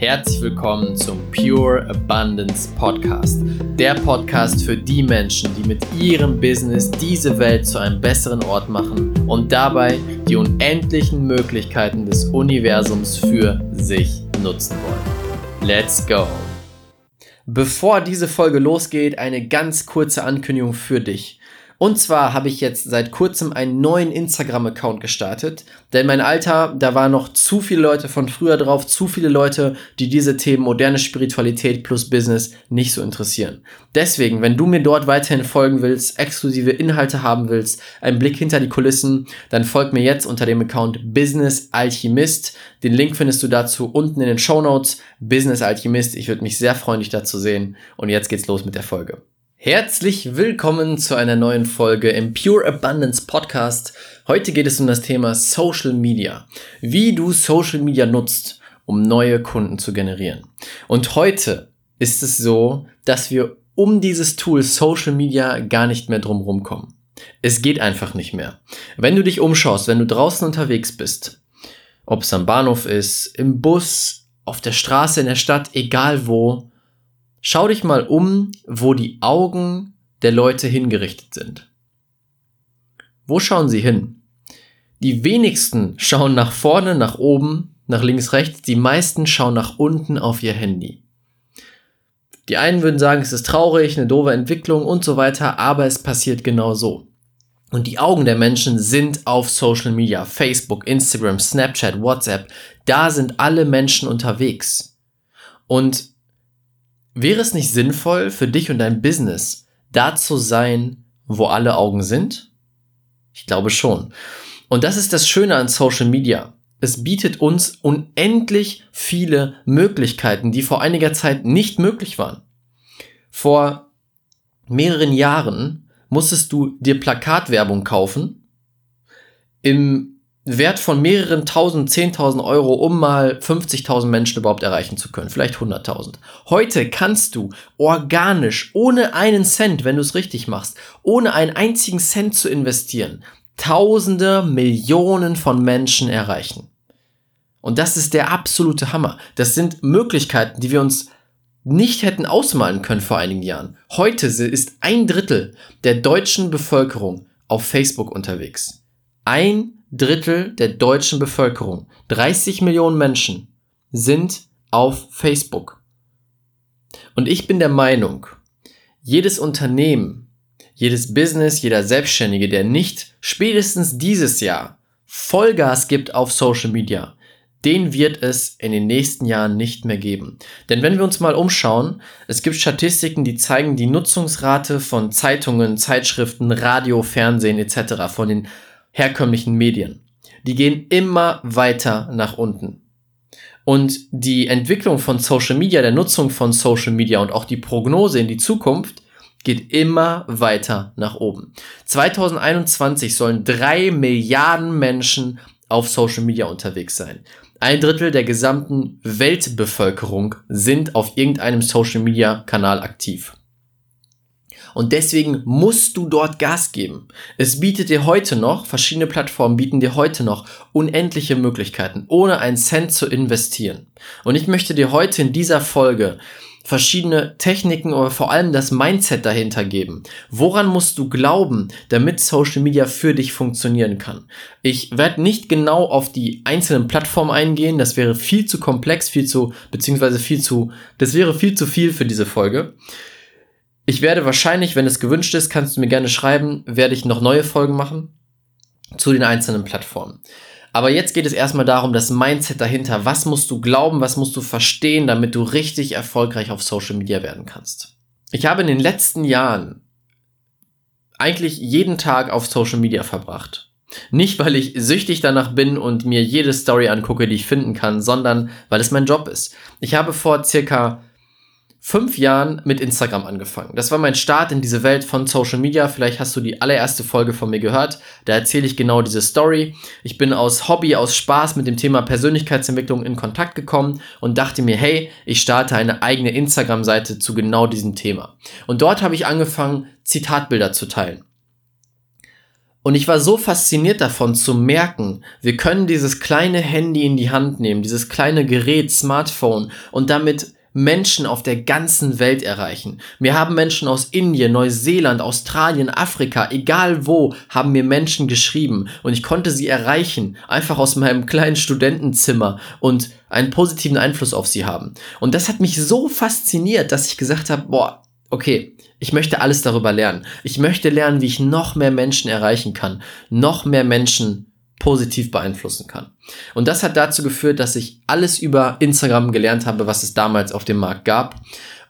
Herzlich willkommen zum Pure Abundance Podcast. Der Podcast für die Menschen, die mit ihrem Business diese Welt zu einem besseren Ort machen und dabei die unendlichen Möglichkeiten des Universums für sich nutzen wollen. Let's go! Bevor diese Folge losgeht, eine ganz kurze Ankündigung für dich. Und zwar habe ich jetzt seit kurzem einen neuen Instagram-Account gestartet, denn mein Alter, da waren noch zu viele Leute von früher drauf, zu viele Leute, die diese Themen moderne Spiritualität plus Business nicht so interessieren. Deswegen, wenn du mir dort weiterhin folgen willst, exklusive Inhalte haben willst, einen Blick hinter die Kulissen, dann folg mir jetzt unter dem Account Business Alchemist. Den Link findest du dazu unten in den Show Notes. Business Alchemist, ich würde mich sehr freuen, dich da zu sehen. Und jetzt geht's los mit der Folge. Herzlich willkommen zu einer neuen Folge im Pure Abundance Podcast. Heute geht es um das Thema Social Media. Wie du Social Media nutzt, um neue Kunden zu generieren. Und heute ist es so, dass wir um dieses Tool Social Media gar nicht mehr drumherum kommen. Es geht einfach nicht mehr. Wenn du dich umschaust, wenn du draußen unterwegs bist, ob es am Bahnhof ist, im Bus, auf der Straße, in der Stadt, egal wo, Schau dich mal um, wo die Augen der Leute hingerichtet sind. Wo schauen sie hin? Die wenigsten schauen nach vorne, nach oben, nach links, rechts, die meisten schauen nach unten auf ihr Handy. Die einen würden sagen, es ist traurig, eine doofe Entwicklung und so weiter, aber es passiert genau so. Und die Augen der Menschen sind auf Social Media, Facebook, Instagram, Snapchat, WhatsApp. Da sind alle Menschen unterwegs. Und Wäre es nicht sinnvoll für dich und dein Business, da zu sein, wo alle Augen sind? Ich glaube schon. Und das ist das Schöne an Social Media. Es bietet uns unendlich viele Möglichkeiten, die vor einiger Zeit nicht möglich waren. Vor mehreren Jahren musstest du dir Plakatwerbung kaufen. Im Wert von mehreren tausend, zehntausend Euro, um mal 50.000 Menschen überhaupt erreichen zu können, vielleicht 100.000. Heute kannst du organisch, ohne einen Cent, wenn du es richtig machst, ohne einen einzigen Cent zu investieren, Tausende, Millionen von Menschen erreichen. Und das ist der absolute Hammer. Das sind Möglichkeiten, die wir uns nicht hätten ausmalen können vor einigen Jahren. Heute ist ein Drittel der deutschen Bevölkerung auf Facebook unterwegs. Ein Drittel der deutschen Bevölkerung, 30 Millionen Menschen, sind auf Facebook. Und ich bin der Meinung, jedes Unternehmen, jedes Business, jeder Selbstständige, der nicht spätestens dieses Jahr Vollgas gibt auf Social Media, den wird es in den nächsten Jahren nicht mehr geben. Denn wenn wir uns mal umschauen, es gibt Statistiken, die zeigen die Nutzungsrate von Zeitungen, Zeitschriften, Radio, Fernsehen etc., von den herkömmlichen Medien. Die gehen immer weiter nach unten. Und die Entwicklung von Social Media, der Nutzung von Social Media und auch die Prognose in die Zukunft geht immer weiter nach oben. 2021 sollen drei Milliarden Menschen auf Social Media unterwegs sein. Ein Drittel der gesamten Weltbevölkerung sind auf irgendeinem Social Media Kanal aktiv. Und deswegen musst du dort Gas geben. Es bietet dir heute noch, verschiedene Plattformen bieten dir heute noch unendliche Möglichkeiten, ohne einen Cent zu investieren. Und ich möchte dir heute in dieser Folge verschiedene Techniken oder vor allem das Mindset dahinter geben. Woran musst du glauben, damit Social Media für dich funktionieren kann? Ich werde nicht genau auf die einzelnen Plattformen eingehen, das wäre viel zu komplex, viel zu, beziehungsweise viel zu, das wäre viel zu viel für diese Folge. Ich werde wahrscheinlich, wenn es gewünscht ist, kannst du mir gerne schreiben, werde ich noch neue Folgen machen zu den einzelnen Plattformen. Aber jetzt geht es erstmal darum, das Mindset dahinter. Was musst du glauben, was musst du verstehen, damit du richtig erfolgreich auf Social Media werden kannst? Ich habe in den letzten Jahren eigentlich jeden Tag auf Social Media verbracht. Nicht, weil ich süchtig danach bin und mir jede Story angucke, die ich finden kann, sondern weil es mein Job ist. Ich habe vor circa fünf Jahren mit Instagram angefangen. Das war mein Start in diese Welt von Social Media. Vielleicht hast du die allererste Folge von mir gehört. Da erzähle ich genau diese Story. Ich bin aus Hobby, aus Spaß mit dem Thema Persönlichkeitsentwicklung in Kontakt gekommen und dachte mir, hey, ich starte eine eigene Instagram-Seite zu genau diesem Thema. Und dort habe ich angefangen, Zitatbilder zu teilen. Und ich war so fasziniert davon zu merken, wir können dieses kleine Handy in die Hand nehmen, dieses kleine Gerät, Smartphone und damit Menschen auf der ganzen Welt erreichen. Wir haben Menschen aus Indien, Neuseeland, Australien, Afrika, egal wo, haben mir Menschen geschrieben und ich konnte sie erreichen, einfach aus meinem kleinen Studentenzimmer und einen positiven Einfluss auf sie haben. Und das hat mich so fasziniert, dass ich gesagt habe, boah, okay, ich möchte alles darüber lernen. Ich möchte lernen, wie ich noch mehr Menschen erreichen kann, noch mehr Menschen positiv beeinflussen kann. Und das hat dazu geführt, dass ich alles über Instagram gelernt habe, was es damals auf dem Markt gab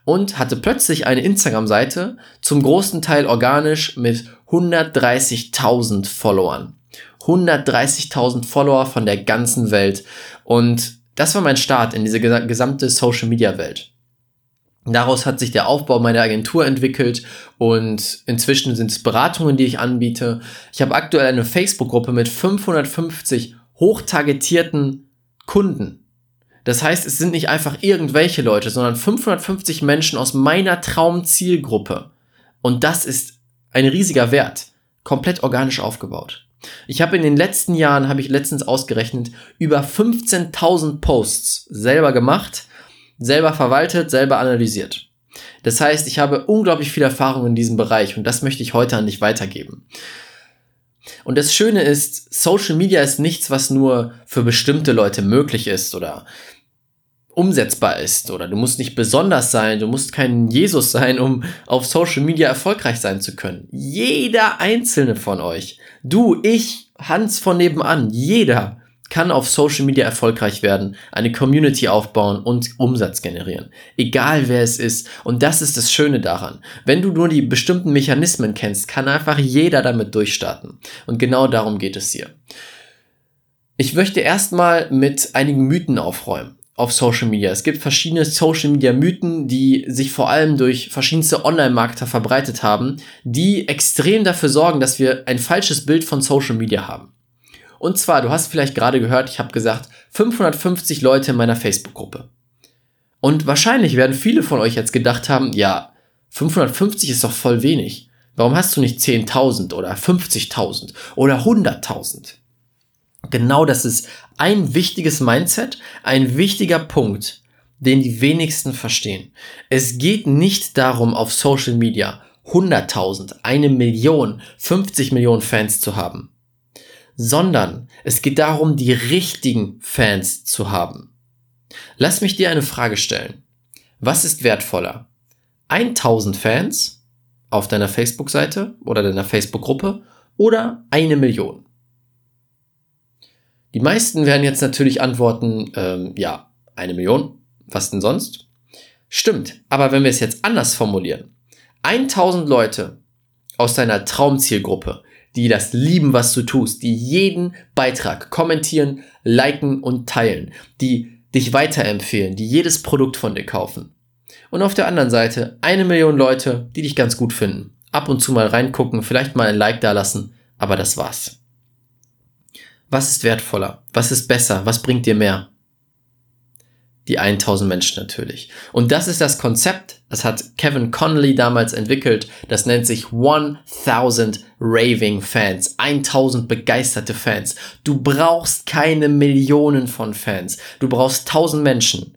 und hatte plötzlich eine Instagram-Seite, zum großen Teil organisch mit 130.000 Followern. 130.000 Follower von der ganzen Welt und das war mein Start in diese gesamte Social-Media-Welt. Daraus hat sich der Aufbau meiner Agentur entwickelt und inzwischen sind es Beratungen, die ich anbiete. Ich habe aktuell eine Facebook-Gruppe mit 550 hochtargetierten Kunden. Das heißt, es sind nicht einfach irgendwelche Leute, sondern 550 Menschen aus meiner Traumzielgruppe. Und das ist ein riesiger Wert, komplett organisch aufgebaut. Ich habe in den letzten Jahren, habe ich letztens ausgerechnet, über 15.000 Posts selber gemacht selber verwaltet, selber analysiert. Das heißt, ich habe unglaublich viel Erfahrung in diesem Bereich und das möchte ich heute an dich weitergeben. Und das Schöne ist, Social Media ist nichts, was nur für bestimmte Leute möglich ist oder umsetzbar ist oder du musst nicht besonders sein, du musst kein Jesus sein, um auf Social Media erfolgreich sein zu können. Jeder einzelne von euch, du, ich, Hans von nebenan, jeder kann auf Social Media erfolgreich werden, eine Community aufbauen und Umsatz generieren. Egal wer es ist. Und das ist das Schöne daran. Wenn du nur die bestimmten Mechanismen kennst, kann einfach jeder damit durchstarten. Und genau darum geht es hier. Ich möchte erstmal mit einigen Mythen aufräumen auf Social Media. Es gibt verschiedene Social Media Mythen, die sich vor allem durch verschiedenste Online-Marketer verbreitet haben, die extrem dafür sorgen, dass wir ein falsches Bild von Social Media haben. Und zwar, du hast vielleicht gerade gehört, ich habe gesagt, 550 Leute in meiner Facebook-Gruppe. Und wahrscheinlich werden viele von euch jetzt gedacht haben, ja, 550 ist doch voll wenig. Warum hast du nicht 10.000 oder 50.000 oder 100.000? Genau das ist ein wichtiges Mindset, ein wichtiger Punkt, den die wenigsten verstehen. Es geht nicht darum, auf Social Media 100.000, eine Million, 50 Millionen Fans zu haben sondern es geht darum, die richtigen Fans zu haben. Lass mich dir eine Frage stellen. Was ist wertvoller? 1000 Fans auf deiner Facebook-Seite oder deiner Facebook-Gruppe oder eine Million? Die meisten werden jetzt natürlich antworten, ähm, ja, eine Million. Was denn sonst? Stimmt, aber wenn wir es jetzt anders formulieren. 1000 Leute aus deiner Traumzielgruppe, die das lieben, was du tust, die jeden Beitrag kommentieren, liken und teilen, die dich weiterempfehlen, die jedes Produkt von dir kaufen. Und auf der anderen Seite eine Million Leute, die dich ganz gut finden. Ab und zu mal reingucken, vielleicht mal ein Like da lassen, aber das war's. Was ist wertvoller? Was ist besser? Was bringt dir mehr? Die 1000 Menschen natürlich. Und das ist das Konzept, das hat Kevin Connolly damals entwickelt, das nennt sich 1000 Raving Fans, 1000 begeisterte Fans. Du brauchst keine Millionen von Fans, du brauchst 1000 Menschen,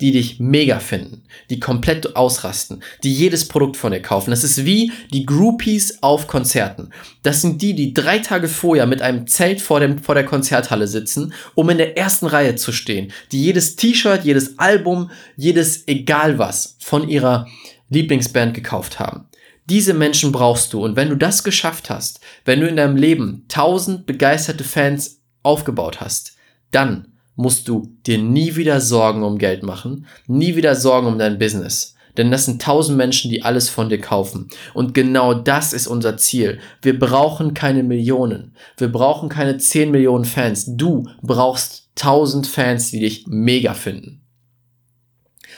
die dich mega finden, die komplett ausrasten, die jedes Produkt von dir kaufen. Das ist wie die Groupies auf Konzerten. Das sind die, die drei Tage vorher mit einem Zelt vor, dem, vor der Konzerthalle sitzen, um in der ersten Reihe zu stehen, die jedes T-Shirt, jedes Album, jedes egal was von ihrer Lieblingsband gekauft haben. Diese Menschen brauchst du und wenn du das geschafft hast, wenn du in deinem Leben tausend begeisterte Fans aufgebaut hast, dann musst du dir nie wieder Sorgen um Geld machen, nie wieder Sorgen um dein Business. Denn das sind tausend Menschen, die alles von dir kaufen. Und genau das ist unser Ziel. Wir brauchen keine Millionen. Wir brauchen keine zehn Millionen Fans. Du brauchst tausend Fans, die dich mega finden.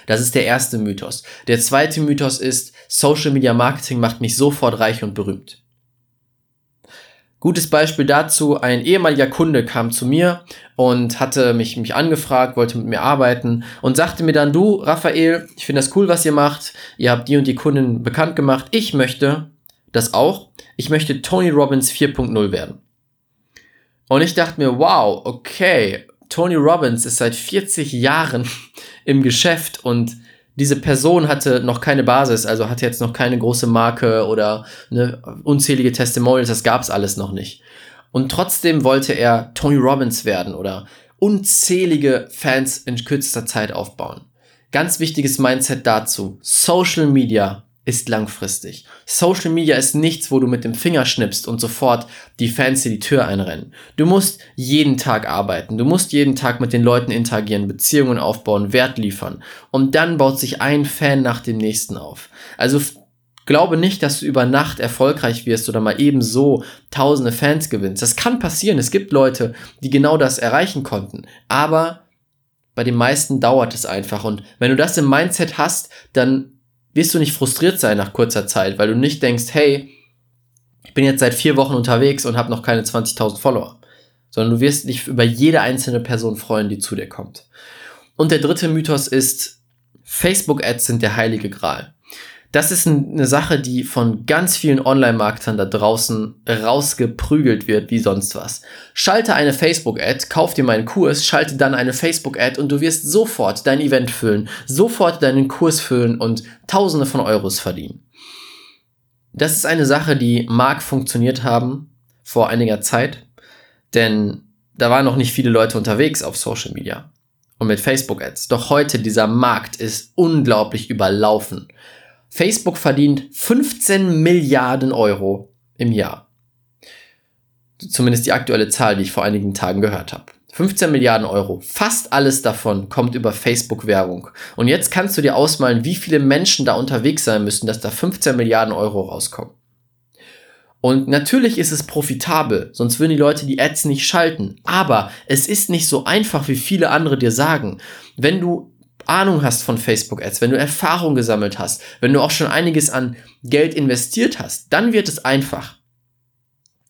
Das ist der erste Mythos. Der zweite Mythos ist, Social Media Marketing macht mich sofort reich und berühmt. Gutes Beispiel dazu, ein ehemaliger Kunde kam zu mir und hatte mich, mich angefragt, wollte mit mir arbeiten und sagte mir dann, du, Raphael, ich finde das cool, was ihr macht. Ihr habt die und die Kundin bekannt gemacht. Ich möchte das auch. ich möchte Tony Robbins 4.0 werden. Und ich dachte mir, wow, okay, Tony Robbins ist seit 40 Jahren im Geschäft und diese Person hatte noch keine Basis, also hatte jetzt noch keine große Marke oder ne, unzählige Testimonials, das gab's alles noch nicht. Und trotzdem wollte er Tony Robbins werden oder unzählige Fans in kürzester Zeit aufbauen. Ganz wichtiges Mindset dazu. Social Media ist langfristig. Social Media ist nichts, wo du mit dem Finger schnippst und sofort die Fans dir die Tür einrennen. Du musst jeden Tag arbeiten. Du musst jeden Tag mit den Leuten interagieren, Beziehungen aufbauen, Wert liefern. Und dann baut sich ein Fan nach dem nächsten auf. Also glaube nicht, dass du über Nacht erfolgreich wirst oder mal ebenso tausende Fans gewinnst. Das kann passieren. Es gibt Leute, die genau das erreichen konnten. Aber bei den meisten dauert es einfach. Und wenn du das im Mindset hast, dann wirst du nicht frustriert sein nach kurzer Zeit, weil du nicht denkst, hey, ich bin jetzt seit vier Wochen unterwegs und habe noch keine 20.000 Follower, sondern du wirst dich über jede einzelne Person freuen, die zu dir kommt. Und der dritte Mythos ist, Facebook-Ads sind der heilige Gral das ist eine Sache, die von ganz vielen Online-Marketern da draußen rausgeprügelt wird, wie sonst was. Schalte eine Facebook-Ad, kauf dir meinen Kurs, schalte dann eine Facebook-Ad und du wirst sofort dein Event füllen, sofort deinen Kurs füllen und Tausende von Euros verdienen. Das ist eine Sache, die mag funktioniert haben vor einiger Zeit, denn da waren noch nicht viele Leute unterwegs auf Social Media und mit Facebook-Ads. Doch heute dieser Markt ist unglaublich überlaufen. Facebook verdient 15 Milliarden Euro im Jahr. Zumindest die aktuelle Zahl, die ich vor einigen Tagen gehört habe. 15 Milliarden Euro. Fast alles davon kommt über Facebook-Werbung. Und jetzt kannst du dir ausmalen, wie viele Menschen da unterwegs sein müssen, dass da 15 Milliarden Euro rauskommen. Und natürlich ist es profitabel, sonst würden die Leute die Ads nicht schalten. Aber es ist nicht so einfach, wie viele andere dir sagen. Wenn du Ahnung hast von Facebook Ads, wenn du Erfahrung gesammelt hast, wenn du auch schon einiges an Geld investiert hast, dann wird es einfach.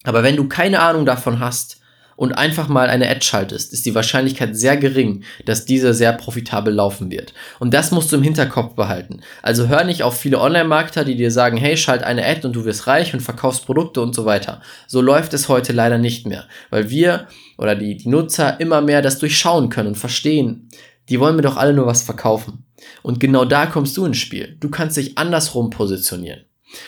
Aber wenn du keine Ahnung davon hast und einfach mal eine Ad schaltest, ist die Wahrscheinlichkeit sehr gering, dass diese sehr profitabel laufen wird. Und das musst du im Hinterkopf behalten. Also hör nicht auf viele Online-Marketer, die dir sagen, hey, schalt eine Ad und du wirst reich und verkaufst Produkte und so weiter. So läuft es heute leider nicht mehr, weil wir oder die, die Nutzer immer mehr das durchschauen können und verstehen, die wollen mir doch alle nur was verkaufen. Und genau da kommst du ins Spiel. Du kannst dich andersrum positionieren.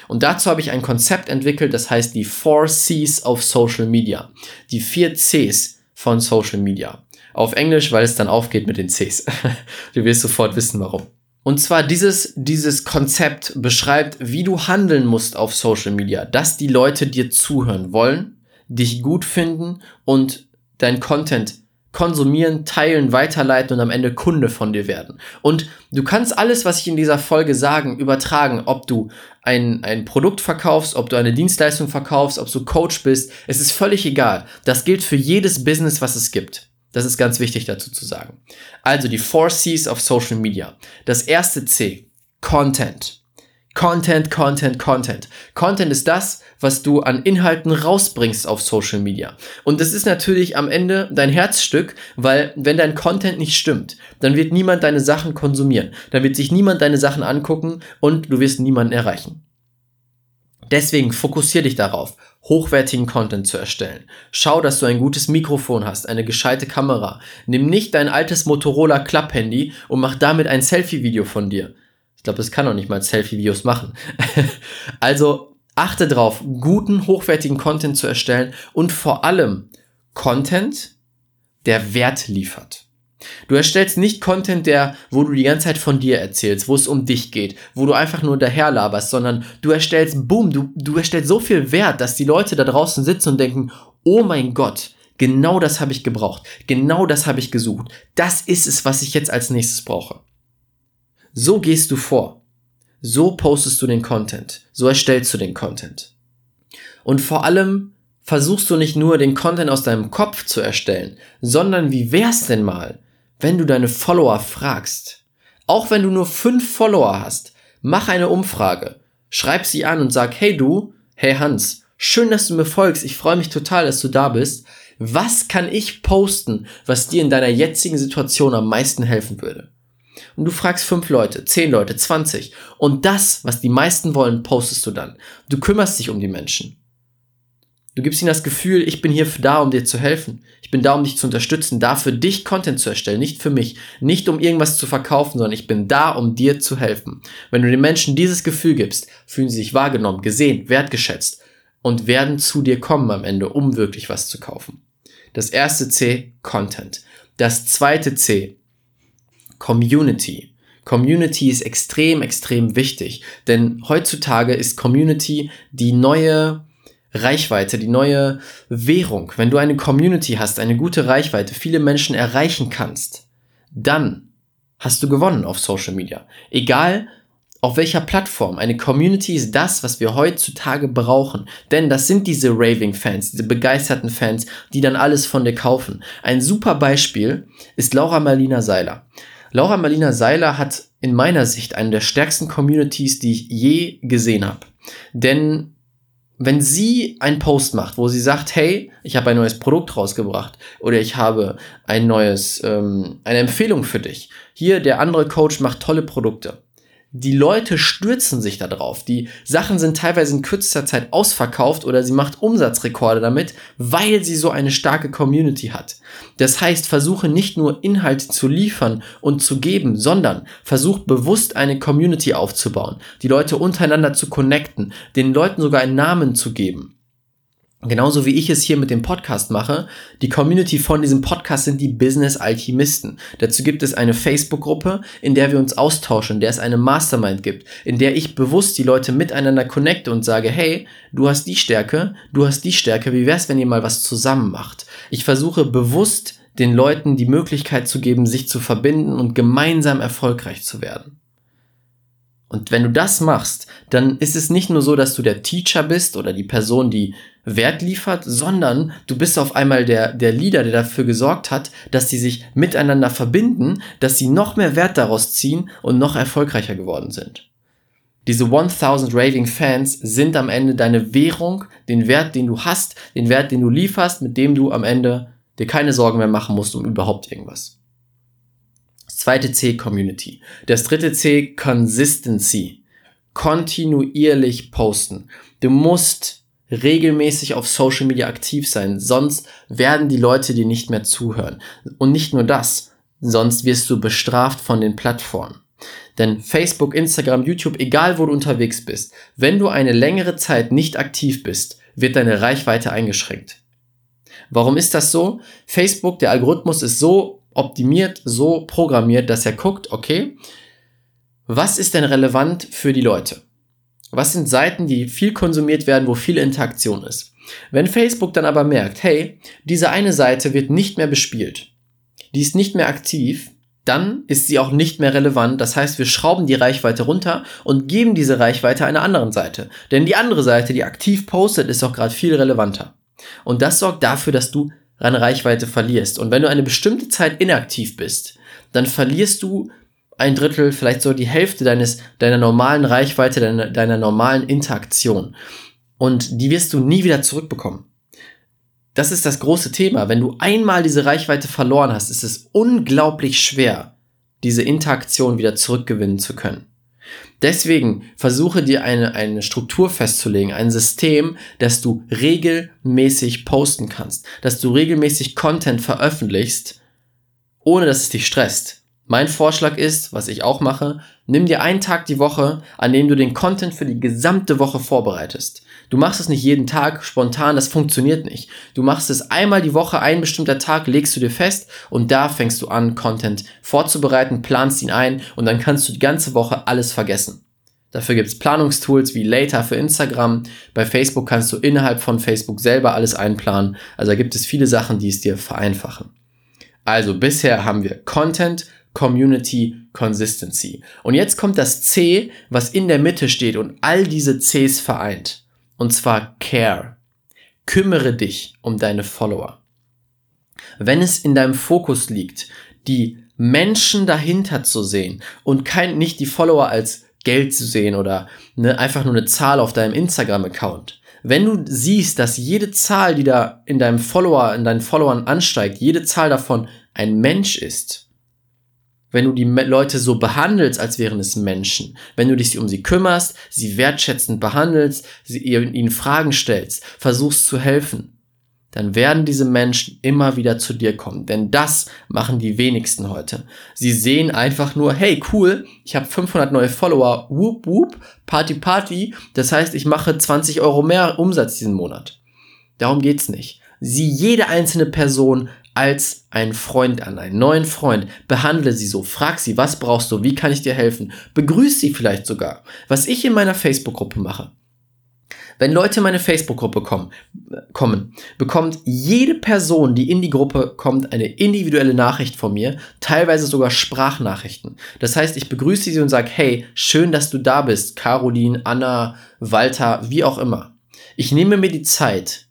Und dazu habe ich ein Konzept entwickelt, das heißt die Four Cs of Social Media. Die vier Cs von Social Media. Auf Englisch, weil es dann aufgeht mit den Cs. du wirst sofort wissen, warum. Und zwar dieses, dieses Konzept beschreibt, wie du handeln musst auf Social Media, dass die Leute dir zuhören wollen, dich gut finden und dein Content konsumieren, teilen, weiterleiten und am Ende Kunde von dir werden. Und du kannst alles, was ich in dieser Folge sagen, übertragen, ob du ein, ein Produkt verkaufst, ob du eine Dienstleistung verkaufst, ob du Coach bist. Es ist völlig egal. Das gilt für jedes Business, was es gibt. Das ist ganz wichtig dazu zu sagen. Also die Four Cs of Social Media. Das erste C, Content. Content, Content, Content. Content ist das, was du an Inhalten rausbringst auf Social Media. Und das ist natürlich am Ende dein Herzstück, weil wenn dein Content nicht stimmt, dann wird niemand deine Sachen konsumieren. Dann wird sich niemand deine Sachen angucken und du wirst niemanden erreichen. Deswegen fokussier dich darauf, hochwertigen Content zu erstellen. Schau, dass du ein gutes Mikrofon hast, eine gescheite Kamera. Nimm nicht dein altes Motorola Klapphandy und mach damit ein Selfie-Video von dir. Ich glaube, das kann auch nicht mal Selfie-Videos machen. also achte darauf, guten, hochwertigen Content zu erstellen und vor allem Content, der Wert liefert. Du erstellst nicht Content, der, wo du die ganze Zeit von dir erzählst, wo es um dich geht, wo du einfach nur daherlaberst, sondern du erstellst, boom, du, du erstellst so viel Wert, dass die Leute da draußen sitzen und denken, oh mein Gott, genau das habe ich gebraucht, genau das habe ich gesucht, das ist es, was ich jetzt als nächstes brauche. So gehst du vor. So postest du den Content. So erstellst du den Content. Und vor allem versuchst du nicht nur den Content aus deinem Kopf zu erstellen, sondern wie wär's denn mal, wenn du deine Follower fragst? Auch wenn du nur fünf Follower hast, mach eine Umfrage. Schreib sie an und sag, hey du, hey Hans, schön, dass du mir folgst. Ich freue mich total, dass du da bist. Was kann ich posten, was dir in deiner jetzigen Situation am meisten helfen würde? Und du fragst fünf Leute, zehn Leute, zwanzig und das, was die meisten wollen, postest du dann. Du kümmerst dich um die Menschen. Du gibst ihnen das Gefühl, ich bin hier da, um dir zu helfen. Ich bin da, um dich zu unterstützen, da für dich Content zu erstellen, nicht für mich, nicht um irgendwas zu verkaufen, sondern ich bin da, um dir zu helfen. Wenn du den Menschen dieses Gefühl gibst, fühlen sie sich wahrgenommen, gesehen, wertgeschätzt und werden zu dir kommen am Ende, um wirklich was zu kaufen. Das erste C, Content. Das zweite C, Community. Community ist extrem, extrem wichtig, denn heutzutage ist Community die neue Reichweite, die neue Währung. Wenn du eine Community hast, eine gute Reichweite, viele Menschen erreichen kannst, dann hast du gewonnen auf Social Media. Egal auf welcher Plattform. Eine Community ist das, was wir heutzutage brauchen. Denn das sind diese Raving-Fans, diese begeisterten Fans, die dann alles von dir kaufen. Ein super Beispiel ist Laura Marlina Seiler. Laura Marlina Seiler hat in meiner Sicht eine der stärksten Communities, die ich je gesehen habe. Denn wenn sie einen Post macht, wo sie sagt, hey, ich habe ein neues Produkt rausgebracht oder ich habe ein neues, ähm, eine Empfehlung für dich. Hier, der andere Coach macht tolle Produkte die Leute stürzen sich da drauf. Die Sachen sind teilweise in kürzester Zeit ausverkauft oder sie macht Umsatzrekorde damit, weil sie so eine starke Community hat. Das heißt, versuche nicht nur Inhalte zu liefern und zu geben, sondern versuch bewusst eine Community aufzubauen, die Leute untereinander zu connecten, den Leuten sogar einen Namen zu geben. Genauso wie ich es hier mit dem Podcast mache. Die Community von diesem Podcast sind die Business Alchemisten. Dazu gibt es eine Facebook-Gruppe, in der wir uns austauschen, in der es eine Mastermind gibt, in der ich bewusst die Leute miteinander connecte und sage, hey, du hast die Stärke, du hast die Stärke, wie wär's, wenn ihr mal was zusammen macht? Ich versuche bewusst den Leuten die Möglichkeit zu geben, sich zu verbinden und gemeinsam erfolgreich zu werden. Und wenn du das machst, dann ist es nicht nur so, dass du der Teacher bist oder die Person, die Wert liefert, sondern du bist auf einmal der, der Leader, der dafür gesorgt hat, dass sie sich miteinander verbinden, dass sie noch mehr Wert daraus ziehen und noch erfolgreicher geworden sind. Diese 1000 Raving Fans sind am Ende deine Währung, den Wert, den du hast, den Wert, den du lieferst, mit dem du am Ende dir keine Sorgen mehr machen musst um überhaupt irgendwas. Das zweite C, Community. Das dritte C, Consistency. Kontinuierlich posten. Du musst regelmäßig auf Social Media aktiv sein, sonst werden die Leute dir nicht mehr zuhören. Und nicht nur das, sonst wirst du bestraft von den Plattformen. Denn Facebook, Instagram, YouTube, egal wo du unterwegs bist, wenn du eine längere Zeit nicht aktiv bist, wird deine Reichweite eingeschränkt. Warum ist das so? Facebook, der Algorithmus ist so optimiert, so programmiert, dass er guckt, okay, was ist denn relevant für die Leute? Was sind Seiten, die viel konsumiert werden, wo viel Interaktion ist? Wenn Facebook dann aber merkt, hey, diese eine Seite wird nicht mehr bespielt, die ist nicht mehr aktiv, dann ist sie auch nicht mehr relevant. Das heißt, wir schrauben die Reichweite runter und geben diese Reichweite einer anderen Seite. Denn die andere Seite, die aktiv postet, ist auch gerade viel relevanter. Und das sorgt dafür, dass du an Reichweite verlierst. Und wenn du eine bestimmte Zeit inaktiv bist, dann verlierst du ein Drittel, vielleicht so die Hälfte deines, deiner normalen Reichweite, deiner, deiner normalen Interaktion. Und die wirst du nie wieder zurückbekommen. Das ist das große Thema. Wenn du einmal diese Reichweite verloren hast, ist es unglaublich schwer, diese Interaktion wieder zurückgewinnen zu können. Deswegen versuche dir eine, eine Struktur festzulegen, ein System, dass du regelmäßig posten kannst, dass du regelmäßig Content veröffentlichst, ohne dass es dich stresst. Mein Vorschlag ist, was ich auch mache, nimm dir einen Tag die Woche, an dem du den Content für die gesamte Woche vorbereitest. Du machst es nicht jeden Tag spontan, das funktioniert nicht. Du machst es einmal die Woche, ein bestimmter Tag legst du dir fest und da fängst du an, Content vorzubereiten, planst ihn ein und dann kannst du die ganze Woche alles vergessen. Dafür gibt's Planungstools wie Later für Instagram. Bei Facebook kannst du innerhalb von Facebook selber alles einplanen. Also da gibt es viele Sachen, die es dir vereinfachen. Also bisher haben wir Content, Community, Consistency. Und jetzt kommt das C, was in der Mitte steht und all diese Cs vereint. Und zwar Care. Kümmere dich um deine Follower. Wenn es in deinem Fokus liegt, die Menschen dahinter zu sehen und kein, nicht die Follower als Geld zu sehen oder ne, einfach nur eine Zahl auf deinem Instagram-Account. Wenn du siehst, dass jede Zahl, die da in deinem Follower, in deinen Followern ansteigt, jede Zahl davon ein Mensch ist, wenn du die Leute so behandelst, als wären es Menschen, wenn du dich um sie kümmerst, sie wertschätzend behandelst, sie, ihnen Fragen stellst, versuchst zu helfen, dann werden diese Menschen immer wieder zu dir kommen. Denn das machen die wenigsten heute. Sie sehen einfach nur, hey, cool, ich habe 500 neue Follower, whoop, whoop, Party, Party. Das heißt, ich mache 20 Euro mehr Umsatz diesen Monat. Darum geht's nicht. Sieh jede einzelne Person als einen Freund an, einen neuen Freund. Behandle sie so. Frag sie, was brauchst du? Wie kann ich dir helfen? Begrüß sie vielleicht sogar. Was ich in meiner Facebook-Gruppe mache. Wenn Leute in meine Facebook-Gruppe kommen, kommen, bekommt jede Person, die in die Gruppe kommt, eine individuelle Nachricht von mir, teilweise sogar Sprachnachrichten. Das heißt, ich begrüße sie und sage, hey, schön, dass du da bist, Caroline, Anna, Walter, wie auch immer. Ich nehme mir die Zeit,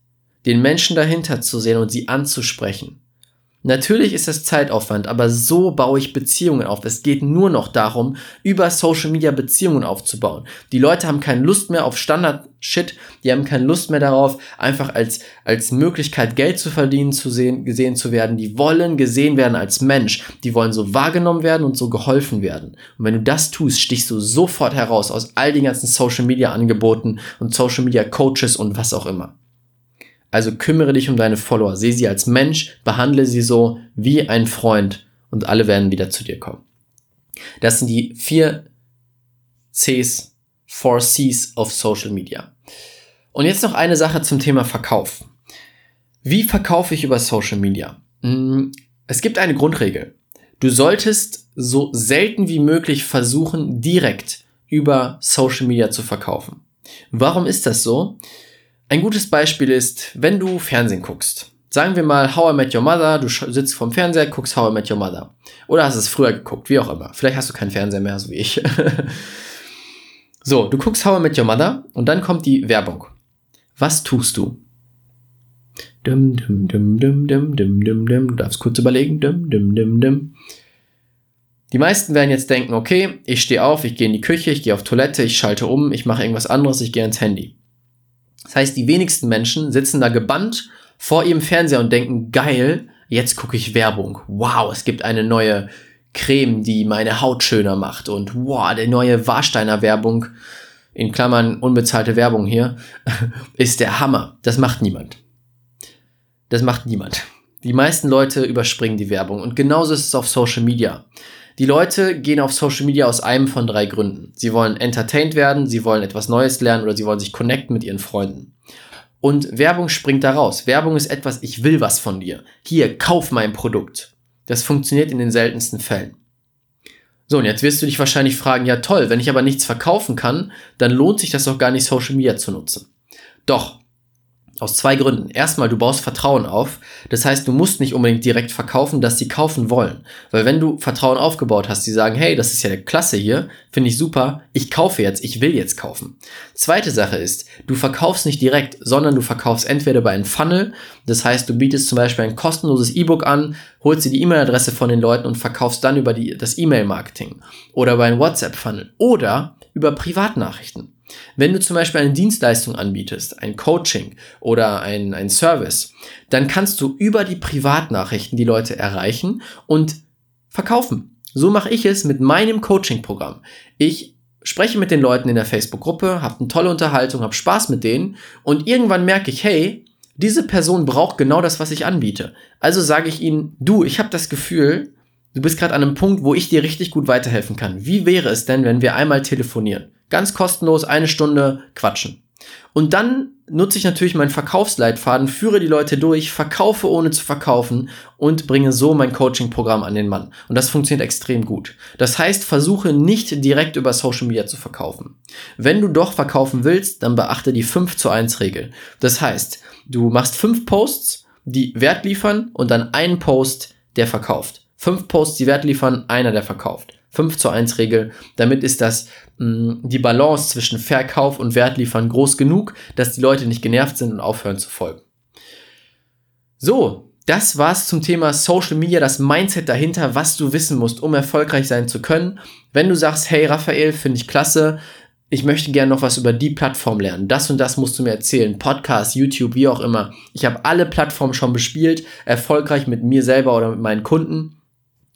den Menschen dahinter zu sehen und sie anzusprechen. Natürlich ist es Zeitaufwand, aber so baue ich Beziehungen auf. Es geht nur noch darum, über Social Media Beziehungen aufzubauen. Die Leute haben keine Lust mehr auf Standard-Shit, die haben keine Lust mehr darauf, einfach als, als Möglichkeit Geld zu verdienen, zu sehen, gesehen zu werden. Die wollen gesehen werden als Mensch. Die wollen so wahrgenommen werden und so geholfen werden. Und wenn du das tust, stichst du sofort heraus aus all den ganzen Social Media Angeboten und Social Media Coaches und was auch immer. Also kümmere dich um deine Follower, sehe sie als Mensch, behandle sie so wie ein Freund und alle werden wieder zu dir kommen. Das sind die vier Cs, four Cs of Social Media. Und jetzt noch eine Sache zum Thema Verkauf. Wie verkaufe ich über Social Media? Hm, es gibt eine Grundregel. Du solltest so selten wie möglich versuchen, direkt über Social Media zu verkaufen. Warum ist das so? Ein gutes Beispiel ist, wenn du Fernsehen guckst. Sagen wir mal How I Met Your Mother, du sitzt vorm Fernseher, guckst How I Met Your Mother. Oder hast es früher geguckt, wie auch immer. Vielleicht hast du keinen Fernseher mehr, so wie ich. so, du guckst How I Met Your Mother und dann kommt die Werbung. Was tust du? Dum, dum, dum, dum, dum, dum, dum, dum. Du darfst kurz überlegen. Dum, dum, dum, dum. Die meisten werden jetzt denken, okay, ich stehe auf, ich gehe in die Küche, ich gehe auf Toilette, ich schalte um, ich mache irgendwas anderes, ich gehe ans Handy. Das heißt, die wenigsten Menschen sitzen da gebannt vor ihrem Fernseher und denken, geil, jetzt gucke ich Werbung. Wow, es gibt eine neue Creme, die meine Haut schöner macht. Und wow, die neue Warsteiner Werbung, in Klammern unbezahlte Werbung hier, ist der Hammer. Das macht niemand. Das macht niemand. Die meisten Leute überspringen die Werbung. Und genauso ist es auf Social Media. Die Leute gehen auf Social Media aus einem von drei Gründen. Sie wollen entertained werden, sie wollen etwas Neues lernen oder sie wollen sich connecten mit ihren Freunden. Und Werbung springt da raus. Werbung ist etwas, ich will was von dir. Hier, kauf mein Produkt. Das funktioniert in den seltensten Fällen. So, und jetzt wirst du dich wahrscheinlich fragen, ja toll, wenn ich aber nichts verkaufen kann, dann lohnt sich das doch gar nicht, Social Media zu nutzen. Doch, aus zwei Gründen. Erstmal, du baust Vertrauen auf. Das heißt, du musst nicht unbedingt direkt verkaufen, dass sie kaufen wollen. Weil wenn du Vertrauen aufgebaut hast, die sagen, hey, das ist ja der Klasse hier, finde ich super, ich kaufe jetzt, ich will jetzt kaufen. Zweite Sache ist, du verkaufst nicht direkt, sondern du verkaufst entweder bei einem Funnel. Das heißt, du bietest zum Beispiel ein kostenloses E-Book an, holst dir die E-Mail-Adresse von den Leuten und verkaufst dann über die, das E-Mail-Marketing. Oder bei einem WhatsApp-Funnel. Oder über Privatnachrichten. Wenn du zum Beispiel eine Dienstleistung anbietest, ein Coaching oder ein, ein Service, dann kannst du über die Privatnachrichten die Leute erreichen und verkaufen. So mache ich es mit meinem Coaching-Programm. Ich spreche mit den Leuten in der Facebook-Gruppe, habe eine tolle Unterhaltung, habe Spaß mit denen und irgendwann merke ich, hey, diese Person braucht genau das, was ich anbiete. Also sage ich ihnen, du, ich habe das Gefühl, du bist gerade an einem Punkt, wo ich dir richtig gut weiterhelfen kann. Wie wäre es denn, wenn wir einmal telefonieren? Ganz kostenlos eine Stunde quatschen. Und dann nutze ich natürlich meinen Verkaufsleitfaden, führe die Leute durch, verkaufe ohne zu verkaufen und bringe so mein Coaching-Programm an den Mann. Und das funktioniert extrem gut. Das heißt, versuche nicht direkt über Social Media zu verkaufen. Wenn du doch verkaufen willst, dann beachte die 5 zu 1 Regel. Das heißt, du machst fünf Posts, die Wert liefern und dann einen Post, der verkauft. Fünf Posts, die Wert liefern, einer, der verkauft. 5 zu 1 Regel. Damit ist das mh, mm, die Balance zwischen Verkauf und Wertliefern groß genug, dass die Leute nicht genervt sind und aufhören zu folgen. So, das war's zum Thema Social Media, das Mindset dahinter, was du wissen musst, um erfolgreich sein zu können. Wenn du sagst, hey Raphael, finde ich klasse, ich möchte gerne noch was über die Plattform lernen. Das und das musst du mir erzählen. Podcast, YouTube, wie auch immer. Ich habe alle Plattformen schon bespielt, erfolgreich mit mir selber oder mit meinen Kunden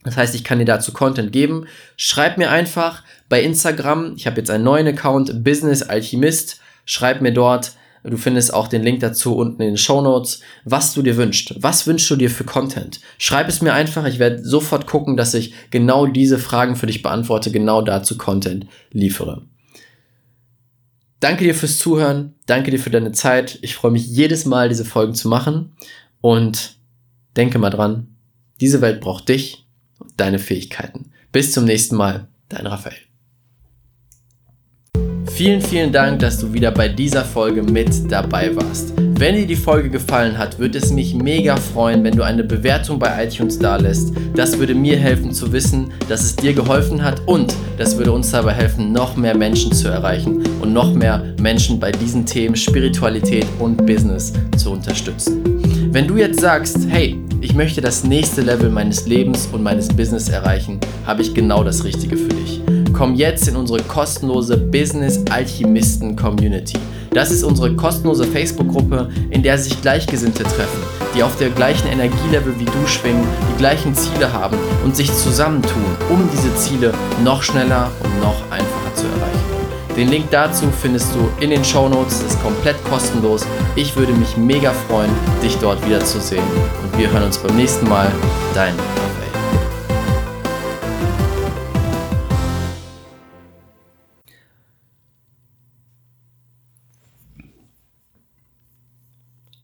Das heißt, ich kann dir dazu Content geben. Schreib mir einfach bei Instagram, ich habe jetzt einen neuen Account, Business Alchemist. Schreib mir dort, du findest auch den Link dazu unten in den Show Notes, was du dir wünschst. Was wünschst du dir für Content? Schreib es mir einfach, ich werde sofort gucken, dass ich genau diese Fragen für dich beantworte, genau dazu Content liefere. Danke dir fürs Zuhören, danke dir für deine Zeit. Ich freue mich jedes Mal, diese Folgen zu machen und denke mal dran, diese Welt braucht dich und deine Fähigkeiten. Bis zum nächsten Mal, dein Raphael. Vielen, vielen Dank, dass du wieder bei dieser Folge mit dabei warst. Wenn dir die Folge gefallen hat, würde es mich mega freuen, wenn du eine Bewertung bei iTunes dalässt. Das würde mir helfen zu wissen, dass es dir geholfen hat und das würde uns dabei helfen, noch mehr Menschen zu erreichen und noch mehr Menschen bei diesen Themen Spiritualität und Business zu unterstützen. Wenn du jetzt sagst, hey, ich möchte das nächste Level meines Lebens und meines Business erreichen, habe ich genau das Richtige für dich. Komm jetzt in unsere kostenlose Business Alchemisten Community. Das ist unsere kostenlose Facebook-Gruppe, in der sich Gleichgesinnte treffen, die auf der gleichen Energielevel wie du schwingen, die gleichen Ziele haben und sich zusammentun, um diese Ziele noch schneller und noch einfacher. Den Link dazu findest du in den Show Notes, ist komplett kostenlos. Ich würde mich mega freuen, dich dort wiederzusehen. Und wir hören uns beim nächsten Mal. Dein